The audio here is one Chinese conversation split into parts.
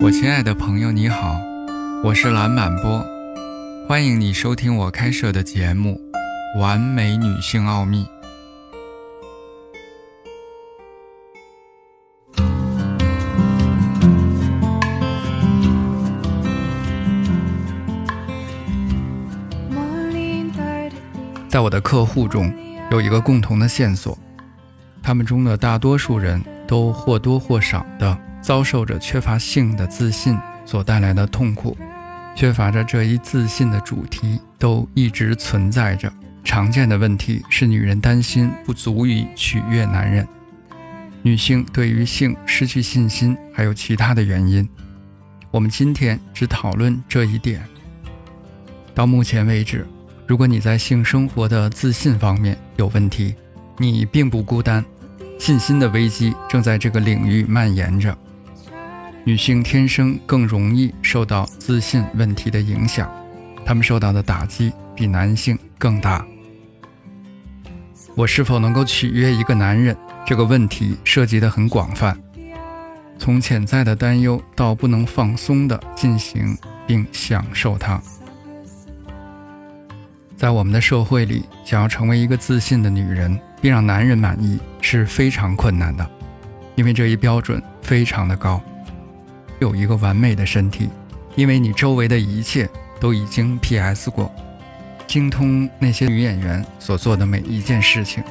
我亲爱的朋友，你好，我是蓝满波，欢迎你收听我开设的节目《完美女性奥秘》。在我的客户中，有一个共同的线索，他们中的大多数人都或多或少的。遭受着缺乏性的自信所带来的痛苦，缺乏着这一自信的主题都一直存在着。常见的问题是，女人担心不足以取悦男人，女性对于性失去信心，还有其他的原因。我们今天只讨论这一点。到目前为止，如果你在性生活的自信方面有问题，你并不孤单，信心的危机正在这个领域蔓延着。女性天生更容易受到自信问题的影响，她们受到的打击比男性更大。我是否能够取悦一个男人这个问题涉及的很广泛，从潜在的担忧到不能放松的进行并享受它。在我们的社会里，想要成为一个自信的女人并让男人满意是非常困难的，因为这一标准非常的高。有一个完美的身体，因为你周围的一切都已经 P.S 过，精通那些女演员所做的每一件事情，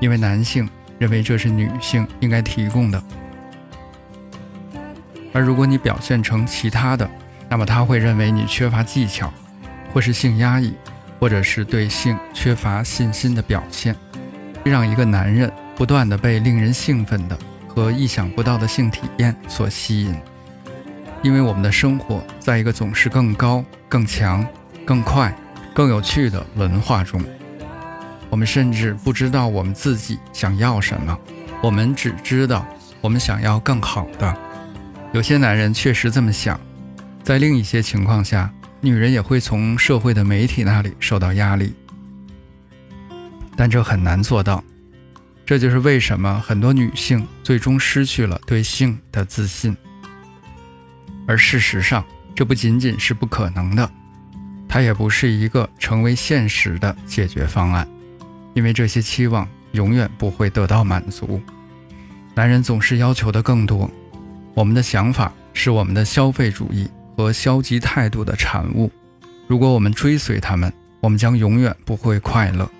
因为男性认为这是女性应该提供的。而如果你表现成其他的，那么他会认为你缺乏技巧，或是性压抑，或者是对性缺乏信心的表现，让一个男人不断的被令人兴奋的和意想不到的性体验所吸引。因为我们的生活在一个总是更高、更强、更快、更有趣的文化中，我们甚至不知道我们自己想要什么，我们只知道我们想要更好的。有些男人确实这么想，在另一些情况下，女人也会从社会的媒体那里受到压力，但这很难做到。这就是为什么很多女性最终失去了对性的自信。而事实上，这不仅仅是不可能的，它也不是一个成为现实的解决方案，因为这些期望永远不会得到满足。男人总是要求的更多，我们的想法是我们的消费主义和消极态度的产物。如果我们追随他们，我们将永远不会快乐。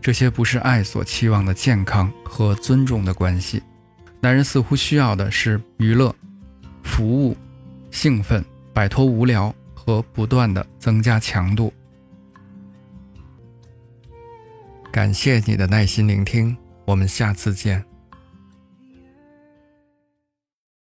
这些不是爱所期望的健康和尊重的关系。男人似乎需要的是娱乐、服务。兴奋，摆脱无聊和不断的增加强度。感谢你的耐心聆听，我们下次见。